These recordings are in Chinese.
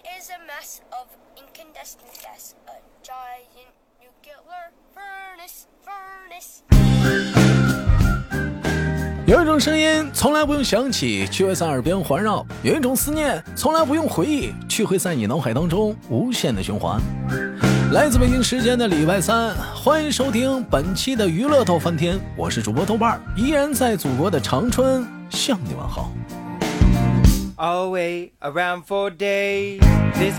is a mass of incandescent gas, a giant nuclear furnace, furnace. 有一种声音从来不用响起，却会在耳边环绕；有一种思念从来不用回忆，却会在你脑海当中无限的循环。来自北京时间的礼拜三，欢迎收听本期的娱乐逗翻天，我是主播豆瓣儿，依然在祖国的长春向你问好。Away around for days. This.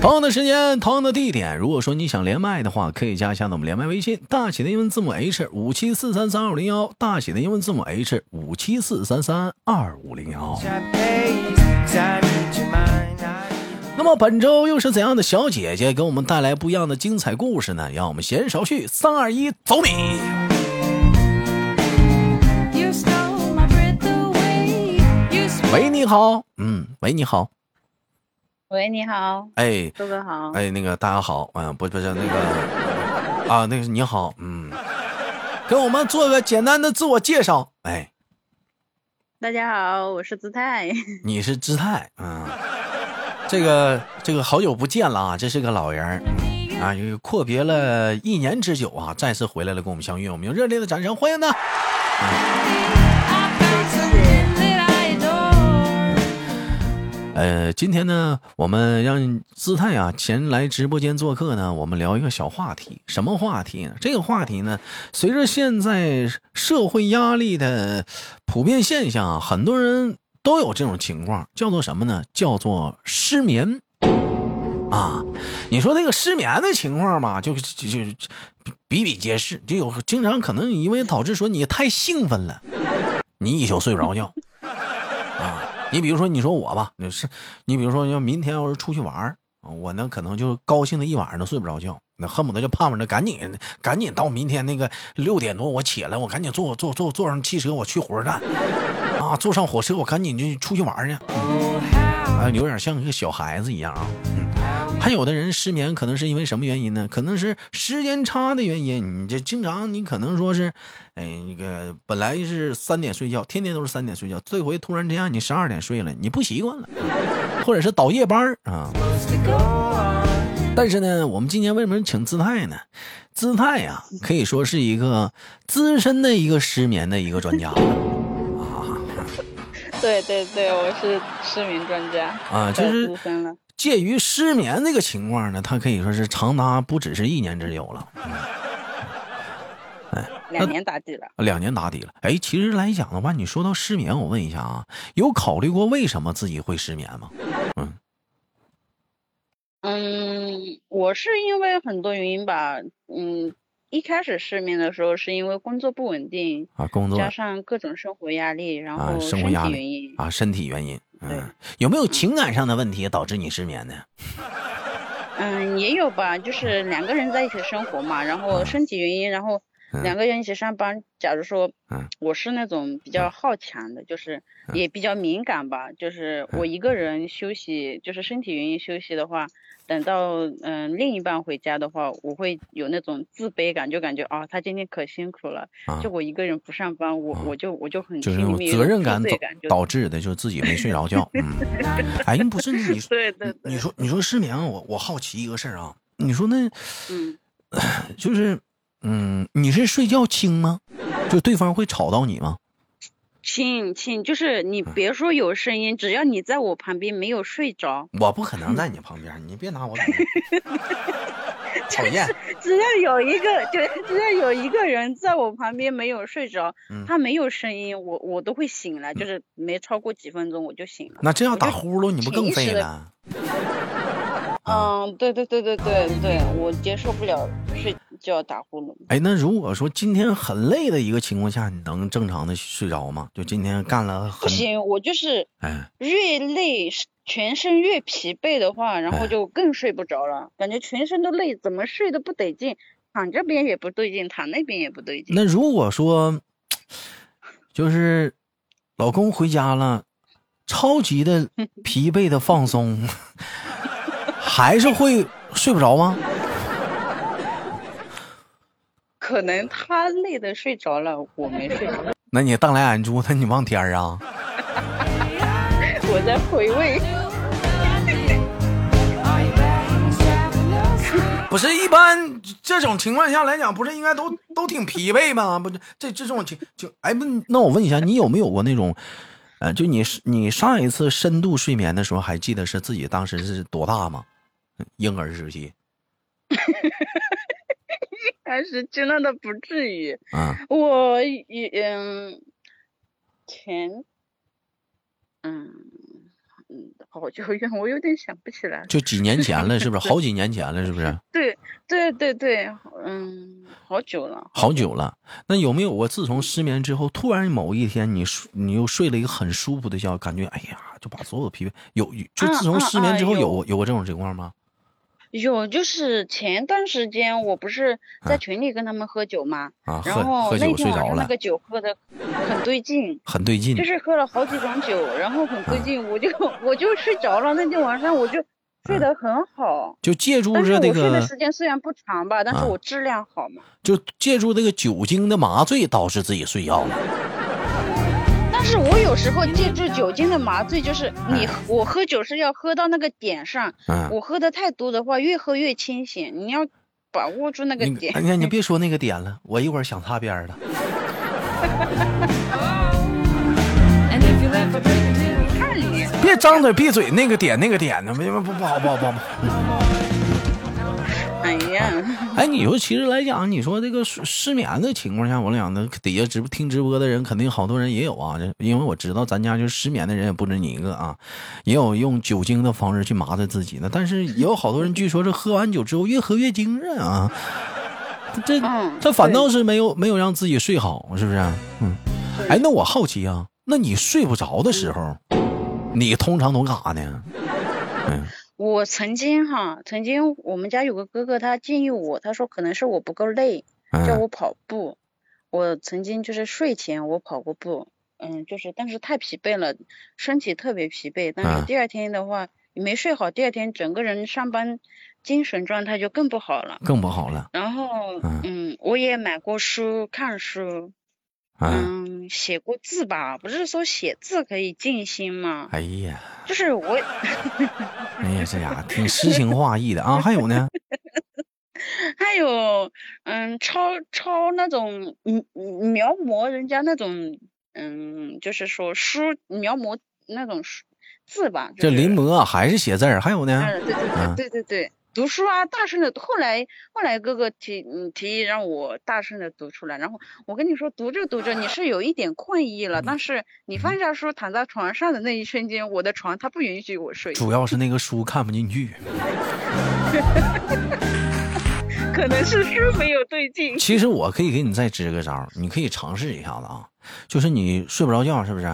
同样的时间，同样的地点。如果说你想连麦的话，可以加一下我们连麦微信，大写的英文字母 H 五七四三三二五零幺，大写的英文字母 H 五七四三三二五零幺。那么本周又是怎样的小姐姐给我们带来不一样的精彩故事呢？让我们闲言少叙，三二一，走你！喂，你好，嗯，喂，你好，喂，你好，哎，哥哥好。哎，那个大家好，嗯，不不是那个啊，那个你好，嗯，给我们做个简单的自我介绍，哎，大家好，我是姿态。你是姿态，嗯，这个这个好久不见了啊，这是个老人啊，又阔别了一年之久啊，再次回来了，跟我们相遇，我们用热烈的掌声欢迎他。I 呃，今天呢，我们让姿态啊前来直播间做客呢，我们聊一个小话题。什么话题呢？这个话题呢，随着现在社会压力的普遍现象，很多人都有这种情况，叫做什么呢？叫做失眠啊。你说这个失眠的情况吧，就就就比比皆是，就有经常可能因为导致说你太兴奋了，你一宿睡不着觉。你比如说，你说我吧，你是你比如说，要明天要是出去玩我呢可能就高兴的一晚上都睡不着觉，那恨不得就盼望着赶紧赶紧到明天那个六点多我起来，我赶紧坐坐坐坐上汽车，我去火车站。啊，坐上火车我赶紧就出去玩去，啊，有点像一个小孩子一样啊。嗯。还有的人失眠，可能是因为什么原因呢？可能是时间差的原因。你这经常，你可能说是，哎，那个本来是三点睡觉，天天都是三点睡觉，这回突然之间你十二点睡了，你不习惯了，或者是倒夜班儿啊。但是呢，我们今天为什么请姿态呢？姿态呀、可以说是一个资深的一个失眠的一个专家 对对对，我是失眠专家啊，就太是资深了。介于失眠这个情况呢，他可以说是长达不只是一年之久了。两年打底了。两年打底了。哎，其实来讲的话，你说到失眠，我问一下啊，有考虑过为什么自己会失眠吗？嗯，嗯，我是因为很多原因吧。嗯，一开始失眠的时候是因为工作不稳定，啊，工作加上各种生活压力，然啊，后身生活压力体原因。啊，身体原因。对。嗯，有没有情感上的问题导致你失眠呢？嗯，也有吧，就是两个人在一起生活嘛，然后身体原因，然后嗯两个人一起上班。假如说嗯。我是那种比较好强的，就是也比较敏感吧，就是我一个人休息，就是身体原因休息的话，等到嗯另一半回家的话，我会有那种自卑感，就感觉啊他今天可辛苦了，啊。就我一个人不上班，我啊。我就我就很就是责任感导导致的，就是自己没睡着觉。嗯，哎，不是你你说你说失眠，我我好奇一个事儿啊，你说那嗯。就是嗯，你是睡觉轻吗？就对方会吵到你吗？亲亲，就是你嗯别说有声音，只要你在我旁边没有睡着，我不可能在你旁边，你别拿我当 讨厌。只要有一个，就只要有一个人在我旁边没有睡着，嗯他没有声音，我我都会醒来，就是没超过几分钟我就醒了。那这样打呼噜，你不更潜意识地废了？嗯，对对对对对对，我接受不了睡觉打呼噜。哎，那如果说今天很累的一个情况下，你能正常的睡着吗？就今天干了很，不行，我就是哎，越累，全身越疲惫的话，然哎后就更睡不着了，感觉全身都累，怎么睡都不得劲，躺这边也不对劲，躺那边也不对劲。那如果说就是老公回家了，超级的疲惫的放松，还是会睡不着吗？可能他累的睡着了，我没睡着，那你当来眼珠，那你望天儿啊？我在回味。不是一般这种情况下来讲，不是应该都都挺疲惫吗？不是这这种情就哎不，那我问一下，你有没有过那种，呃，就你你上一次深度睡眠的时候，还记得是自己当时是多大吗？婴儿时期 还是真的不至于。啊，我也嗯，前嗯嗯好久远，我有点想不起来了。就几年前了，是不是？好几年前了，是不是？对对对对，嗯，好久了。好久了。那有没有过自从失眠之后，突然某一天你睡你又睡了一个很舒服的觉，感觉哎呀，就把所有的疲惫有就自从啊失眠之后有有过这种情况吗？有，就是前段时间我不是啊在群里跟他们喝酒嘛，啊，然后那天晚上那个酒喝的很对劲，很对劲就。是喝了好几种酒，然后很对劲，我就我就睡着了。那天晚上我就睡得很好，就借助但是着这我睡的，时间虽然不长吧，但是啊我质量好嘛。就借助这个酒精的麻醉，导致自己睡觉了。有时候借助酒精的麻醉，就是你哎我喝酒是要喝到那个点上，嗯，我喝的太多的话，越喝越清醒，你要把握住那个点。你哎呀，你别说那个点了，我一会儿想擦边儿了。别张嘴闭嘴，那个点那个点的，不不不好不好不好。哎呀，哎，你说其实来讲，你说这个失失眠的情况下，我俩那底下直播听直播的人，肯定好多人也有啊。这因为我知道咱家就是失眠的人也不止你一个啊，也有用酒精的方式去麻醉自己的，但是也有好多人据说是喝完酒之后越喝越精神啊。这嗯这反倒是没有没有让自己睡好，是不是？嗯，哎，那我好奇啊，那你睡不着的时候，你通常都干啥呢？嗯我曾经哈，曾经我们家有个哥哥，他建议我，他说可能是我不够累，叫嗯我跑步。我曾经就是睡前我跑过步，嗯，就是但是太疲惫了，身体特别疲惫。但嗯是第二天的话，你没睡好，第二天整个人上班精神状态就更不好了。更不好了。然后嗯嗯，我也买过书，看书，嗯，嗯，写过字吧，不是说写字可以静心吗？哎呀。就是 我。哎呀，这家伙挺诗情画意的啊！还有呢，还有，嗯，抄抄那种嗯嗯描摹人家那种，嗯，就是说书描摹那种书字吧。这就是临摹啊还是写字儿，还有呢，嗯，对对啊对对对对，读书啊，大声的。后来后来哥哥提嗯提议让我大声的读出来，然后我跟你说，读着读着你是有一点困意了，但是你放下书躺在床上的那一瞬间，我的床它不允许我睡，主要是那个书看不进去。可能是书没有对劲。其实我可以给你再支个招，你可以尝试一下子啊，就是你睡不着觉是不是？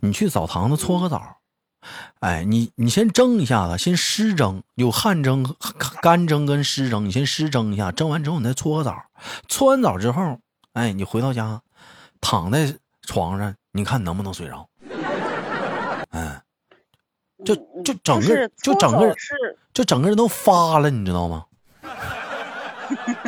你去澡堂子搓个澡，哎，你你先蒸一下子，先湿蒸，有汗蒸、干蒸跟湿蒸，你先湿蒸一下，蒸完之后你再搓个澡，搓完澡之后，哎，你回到家，躺在床上，你看能不能睡着？哎，就嗯就整个就整个人就整个人都发了，你知道吗？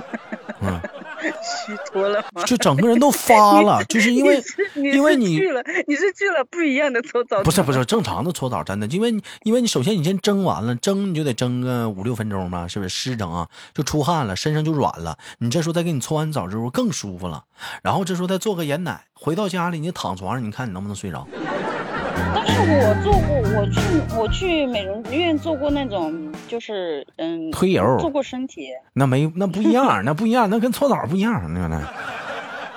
脱了吗？就整个人都发了，就是因为是因为你去了，你是去了不一样的搓澡，不是不是正常的搓澡，真的，因为你因为你首先你先蒸完了，蒸你就得蒸个五六分钟吧，是不是？湿蒸啊，就出汗了，身上就软了。你这时候再给你搓完澡之后更舒服了，然后这时候再做个盐奶，回到家里你躺床上，你看你能不能睡着？但是我做过，我去我去美容院做过那种，就是嗯，推油做过身体，那没那不一样，那不一样，那跟搓澡不一样，那个呢？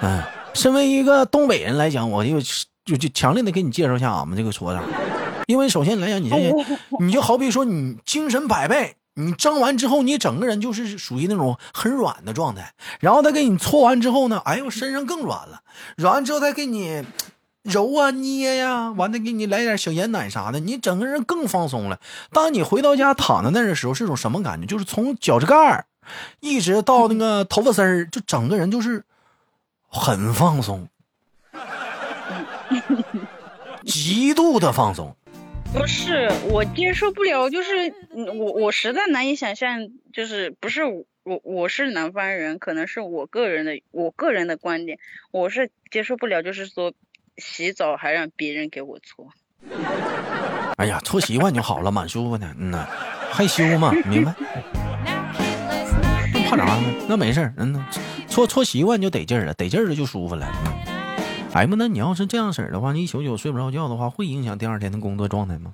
哎，身为一个东北人来讲，我就就就强烈的给你介绍一下俺们这个搓澡，因为首先来讲，你这 你就好比说你精神百倍，你蒸完之后，你整个人就是属于那种很软的状态，然后他给你搓完之后呢，哎呦，身上更软了，软完之后再给你。揉啊捏呀、完了给你来点小盐奶啥的，你整个人更放松了。当你回到家躺在那的时候，是种什么感觉？就是从脚趾盖儿一直到那个头发丝儿，就整个人就是很放松，极度的放松。不是我接受不了，就是我我实在难以想象，就是不是我我是南方人，可能是我个人的我个人的观点，我是接受不了，就是说洗澡还让别人给我搓。哎呀，搓习惯就好了，蛮舒服的。嗯呐，害羞嘛，明白 not 怕啥呢？那没事儿，嗯，搓搓习惯就得劲儿了，得劲儿了就舒服了。嗯，哎妈，那你要是这样式儿的话，你一宿宿睡不着觉的话，会影响第二天的工作状态吗？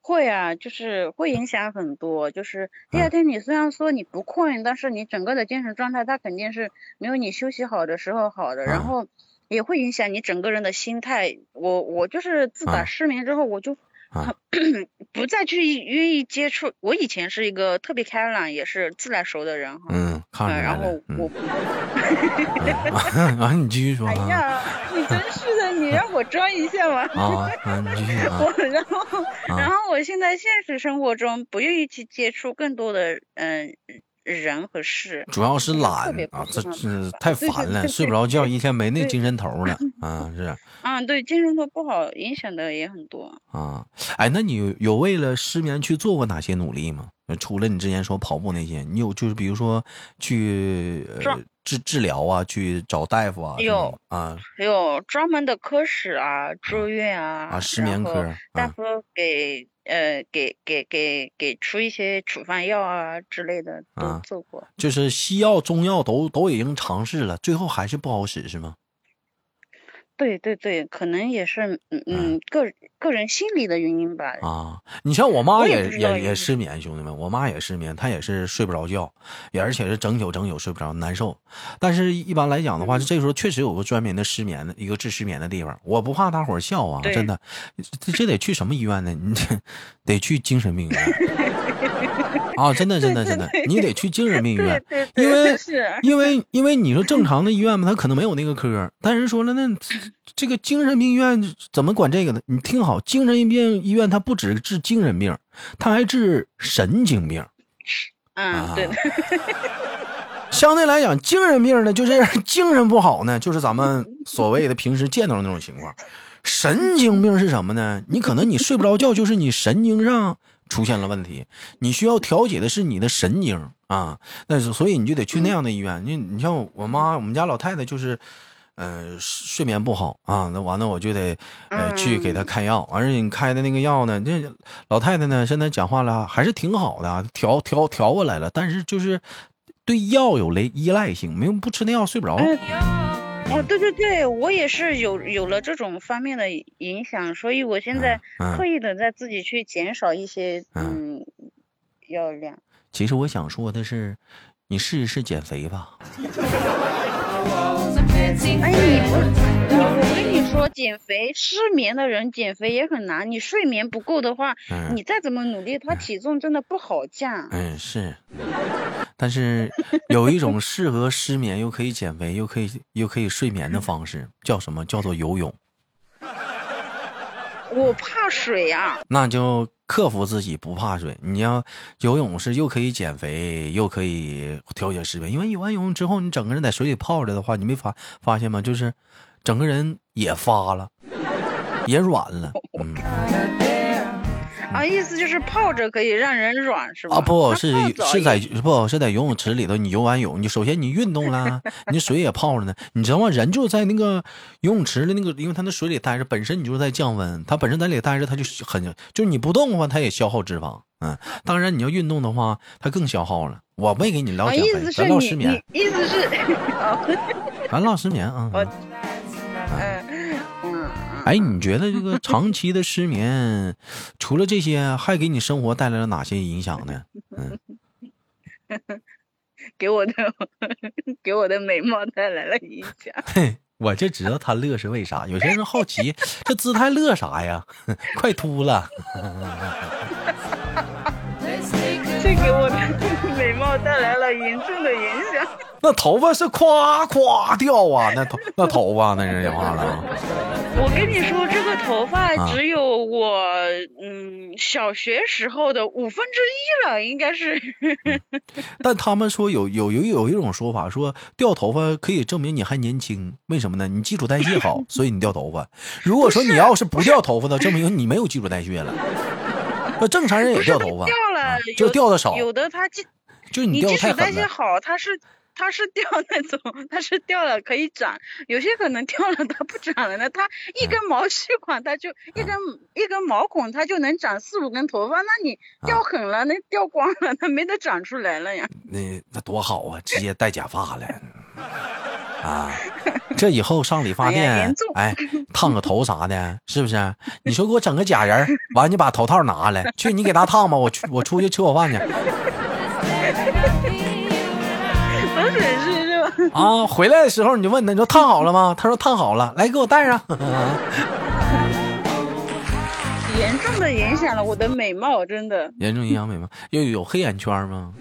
会啊，就是会影响很多。就是第嗯二天你虽然说你不困，但是你整个的精神状态它肯定是没有你休息好的时候好的，嗯然后也会影响你整个人的心态。我我就是自打啊失眠之后，我就啊 不再去愿意接触。我以前是一个特别开朗，也是自来熟的人哈。嗯，看然后。我嗯，啊，你继续说啊。哎呀，你真是的，你让我装一下嘛。啊啊，你继续啊 我然后啊然后我现在现实生活中不愿意去接触更多的嗯、人和事，主要是懒啊，这这太烦了，睡不着觉，一天没那精神头了 啊，是啊，对，精神头不好，影响的也很多。啊。哎，那你有有为了失眠去做过哪些努力吗？呃除了你之前说跑步那些，你有就是比如说去呃治治疗啊，去找大夫啊，有啊还有专门的科室啊，住院啊，啊，失眠科大夫给呃给给给给出一些处方药啊之类的都啊做过。就是西药、中药都都已经尝试了，最后还是不好使是吗？对对对，可能也是嗯嗯个个人心理的原因吧。啊，你像我妈也也也失眠，兄弟们，我妈也失眠，她也是睡不着觉，也而且是整宿整宿睡不着，难受。但是一般来讲的话，这时候确实有个专门的失眠的一个治失眠的地方，我不怕大伙儿笑啊，真的，这这得去什么医院呢？你这得去精神病院 啊，真的真的真的，你得去精神病院，对对因为，是因为因为你说正常的医院嘛，他可能没有那个科，但是说了那这个精神病院怎么管这个呢？你听好，精神病医院它不只治精神病，它还治神经病。嗯，对，相对来讲，精神病呢，就是 精神不好呢，就是咱们所谓的平时见到的那种情况。神经病是什么呢？你可能你睡不着觉，就是你神经上出现了问题，你需要调节的是你的神经啊。那是所以你就得去那样的医院。你你像我妈，我们家老太太就是，呃，睡眠不好啊。那完了我就得呃去给她开药，而且你开的那个药呢，这老太太呢现在讲话了还是挺好的啊，调调调过来了，但是就是对药有雷依赖性，没有不吃那药睡不着。嗯哦，对对对，我也是有有了这种方面的影响，所以我现在嗯刻意的在自己去减少一些嗯药量。其实我想说的是，你试一试减肥吧。哎，你不，你我跟你说，减肥失眠的人减肥也很难，你睡眠不够的话，嗯你再怎么努力，他体重真的不好降。嗯，是，但是有一种适合失眠又可以减肥又可以又可以睡眠的方式，叫什么？叫做游泳。我怕水啊，那就克服自己，不怕水。你要游泳是又可以减肥，又可以调节失眠。因为游完泳之后，你整个人在水里泡着的话，你没发发现吗？就是整个人也发了，也软了。嗯 啊，意思就是泡着可以让人软是吧？啊，不是是在不是在游泳池里头，你游完泳，你首先你运动啦，你水也泡着呢，你知道吗？人就在那个游泳池的那个，因为他那水里待着，本身你就是在降温，它本身在里待着，它就很就是你不动的话，它也消耗脂肪。嗯，当然你要运动的话，它更消耗了。我没给你聊啊，减肥，咱唠失眠，意思是，哦，咱唠失眠啊。哎，你觉得这个长期的失眠，除了这些，还给你生活带来了哪些影响呢？嗯 给我的 给我的美貌带来了影响。嘿，我就知道他乐是为啥。有些人好奇，这姿态乐啥呀？快秃了。这给我的美貌带来了严重的影响。那头发是夸夸掉啊，那头那头发那是讲话了啊。我跟你说，这个头发啊只有我嗯小学时候的五分之一了，应该是。但他们说有有有有一种说法，说掉头发可以证明你还年轻，为什么呢？你基础代谢好，所以你掉头发。如果说你要是不掉头发的，证明你没有基础代谢了。那正常人也掉头发，就掉的少，有的它就就你你基础掉的太狠了。代谢好，它是它是掉那种，它是掉了可以长，有些可能掉了它不长了呢。它一根毛细管，它就一根、一根毛孔，它就能长四五根头发。那你掉狠了，那掉光了，它没得长出来了呀。那那多好啊，直接戴假发了。啊，这以后上理发店哎，烫个头啥的，是不是？你说给我整个假人儿，完你把头套拿来，去你给他烫吧，我去我出去吃口饭去？啊！回来的时候你就问他，你说烫好了吗？他说烫好了，来给我戴上。严重的影响了我的美貌，真的。严重影响美貌，又有黑眼圈吗？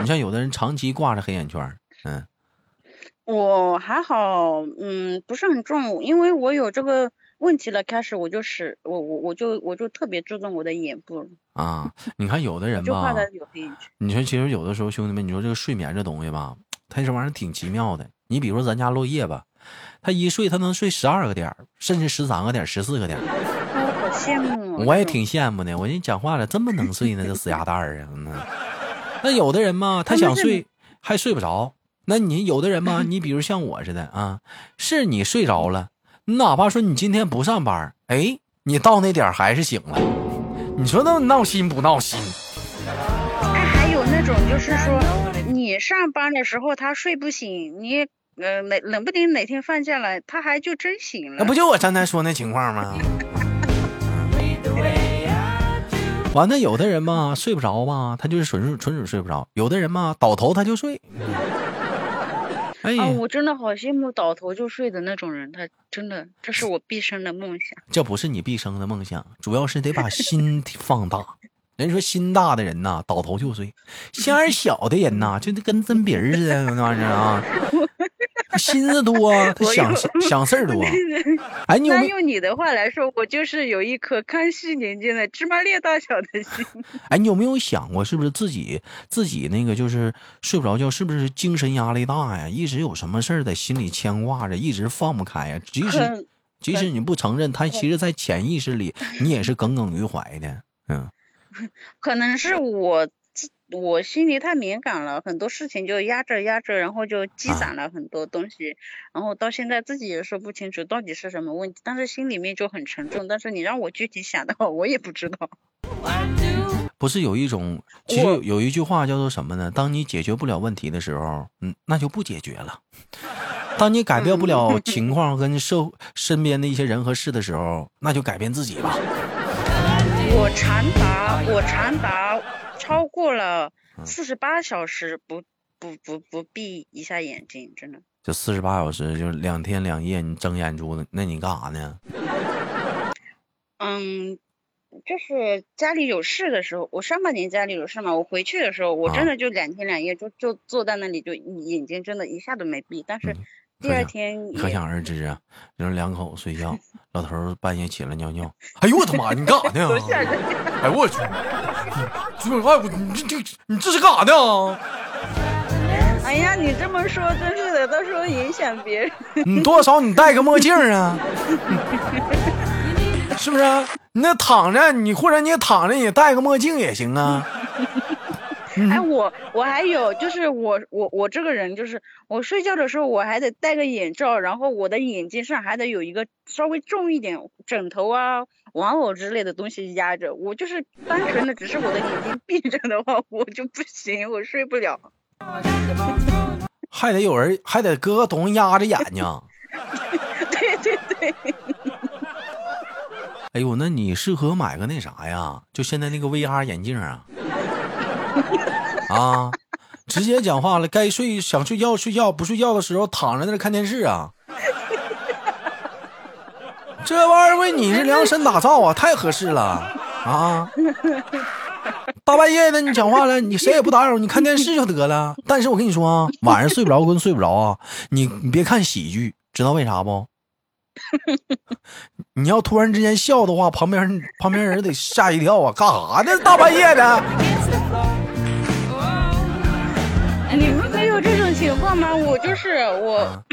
你像有的人长期挂着黑眼圈，嗯我还好，嗯，不是很重，因为我有这个问题了，开始我就是我我我就我就特别注重我的眼部了，啊，你看有的人吧。你说其实有的时候兄弟们，你说这个睡眠这东西吧，它这玩意儿挺奇妙的。你比如说咱家落叶吧，他一睡他能睡十二个点儿，甚至十三个点儿、十四个点儿。我好羡慕哦。我也挺羡慕的。我一讲话了，这么能睡呢，这死鸭蛋儿啊！那有的人嘛，他想睡还睡不着。那你有的人嘛，你比如像我似的啊，是你睡着了，你哪怕说你今天不上班，哎，你到那点儿还是醒了。你说那闹心不闹心？哎，还有那种就是说，你上班的时候他睡不醒，你呃哪冷不丁哪天放假了，他还就真醒了。那不就我刚才说那情况吗？完了，有的人嘛睡不着吧，他就是纯属纯属睡不着；有的人嘛倒头他就睡。哎呀啊，，我真的好羡慕倒头就睡的那种人，他真的，这是我毕生的梦想。这不是你毕生的梦想，主要是得把心 放大。人说心大的人呐，倒头就睡；心眼小的人呐，就得跟针鼻儿似的，那玩意儿啊，他 心思多，他 想想事儿多。哎，你？用你的话来说，我就是有一颗康熙年间的芝麻粒大小的心。哎，你有没有想过，是不是自己自己那个就是睡不着觉，是不是精神压力大呀？一直有什么事儿在心里牵挂着，一直放不开呀？即使即使你不承认，他其实在潜意识里，你也是耿耿于怀的。嗯。可能是我自我心里太敏感了，很多事情就压着压着，然后就积啊攒了很多东西，然后到现在自己也说不清楚到底是什么问题，但是心里面就很沉重。但是你让我具体想的话，我也不知道。不是有一种，其实有有一句话叫做什么呢？当你解决不了问题的时候，嗯，那就不解决了。当你改变不了 情况跟社身边的一些人和事的时候，那就改变自己吧。我长达我长达超过了嗯四十八小时不不不不闭一下眼睛，真的。就四十八小时，就是两天两夜，你睁眼珠子，那你干啥呢？嗯，就是家里有事的时候，我上半年家里有事嘛，我回去的时候，我啊真的就两天两夜就就坐在那里，就眼睛真的一下都没闭，但是嗯第二可想天可想而知啊，就是两口子睡觉，老头半夜起来尿尿，哎呦我他妈，你干啥呢？哎呦我去，这哎我你这这你这是干啥呢？哎呀，你这么说真是的，到时候影响别人。你多少你戴个墨镜啊，是不是？你那躺着，你或者你躺着，你戴个墨镜也行啊。嗯哎，我我还有就是我我我这个人就是我睡觉的时候我还得戴个眼罩，然后我的眼睛上还得有一个稍微重一点枕头啊、玩偶之类的东西压着。我就是单纯的只是我的眼睛闭着的话，我就不行，我睡不了。还得有人，还得搁个东西压着眼睛。对 对对，哎呦，那你适合买个那啥呀？就现在那个 VR 眼镜啊，啊，直接讲话了，该睡想睡觉睡觉，不睡觉的时候躺在那看电视啊。这玩意儿为你是量身打造啊，太合适了啊！大半夜的你讲话了，你谁也不打扰，你看电视就得了。但是我跟你说啊，晚上睡不着跟睡不着啊，你你别看喜剧，知道为啥不？你要突然之间笑的话，旁边旁边人得吓一跳啊！干啥呢？大半夜的。你们没有这种情况吗？我就是我，啊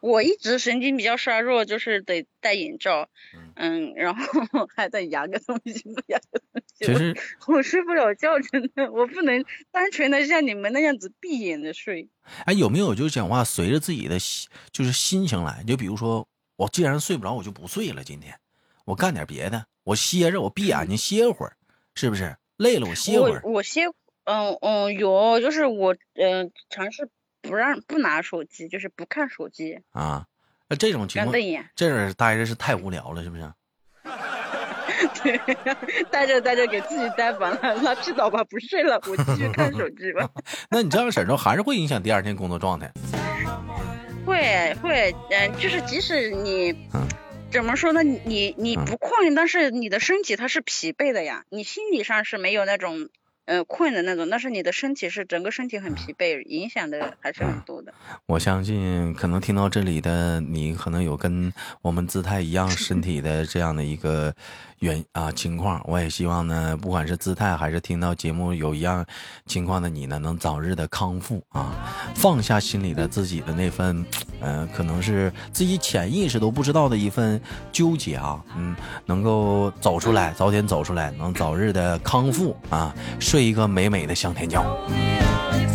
我一直神经比较衰弱，就是得戴眼罩，嗯，然后 还得压个东西，不压个东西。息。其实我我睡不了觉，真的，我不能单纯的像你们那样子闭眼的睡。哎，有没有就是讲话随着自己的心就是心情来？就比如说，我既然睡不着，我就不睡了。今天我干点别的，我歇着，我闭眼睛歇会儿，是不是？累了我歇会儿我我歇，嗯嗯，有，就是我嗯、尝试不让不拿手机，就是不看手机，啊。那这种情况这儿待着是太无聊了，是不是？对，待着待着给自己待烦了，拉屁倒吧，不睡了，我继续看手机吧。那你这样式儿之后，还是会影响第二天工作状态。会 会，嗯、就是即使你，嗯怎么说呢？你你不困，但是你的身体它是疲惫的呀，你心理上是没有那种。呃，困的那种，但是你的身体是整个身体很疲惫，影响的还是很多的。我相信，可能听到这里的你，可能有跟我们姿态一样身体的这样的一个原啊情况。我也希望呢，不管是姿态还是听到节目有一样情况的你呢，能早日的康复啊，放下心里的自己的那份，呃，可能是自己潜意识都不知道的一份纠结啊，嗯，能够走出来，早点走出来，能早日的康复啊，睡一个美美的香甜觉。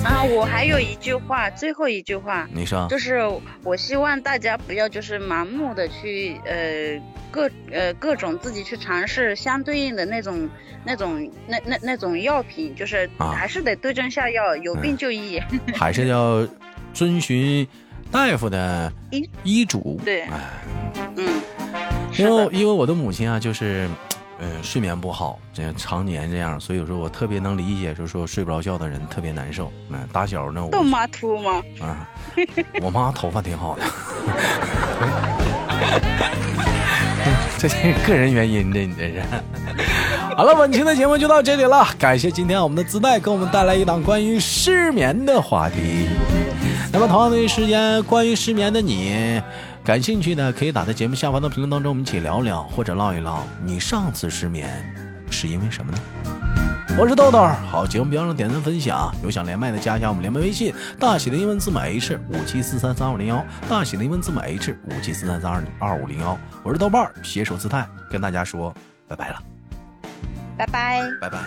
啊，我还有一句话，最后一句话，你说。就是我希望大家不要就是盲目的去呃各呃各种自己去尝试相对应的那种那种那那那种药品，就是啊。还是得对症下药，有病就医。还是要遵循大夫的医医嘱。对哎，嗯，因为，因为我的母亲啊，就是，呃，睡眠不好，这常年这样，所以说我特别能理解，就是说睡不着觉的人特别难受。嗯，打小呢，我豆妈秃吗？啊，我妈头发挺好的，这是个人原因，这你这是。好了，本期的节目就到这里了，感谢今天我们的自带给我们带来一档关于失眠的话题。那么同样的时间，关于失眠的你，感兴趣的可以打在节目下方的评论当中，我们一起聊聊，或者唠一唠你上次失眠是因为什么呢？我是豆豆，好，节目别忘了点赞分享，有想连麦的加一下我们连麦微信，大写的英文字母 H 五七四三三二五零幺，大写的英文字母 H 五七四三三二二五零幺，我是豆瓣儿，携手姿态跟大家说拜拜了，拜拜。拜拜。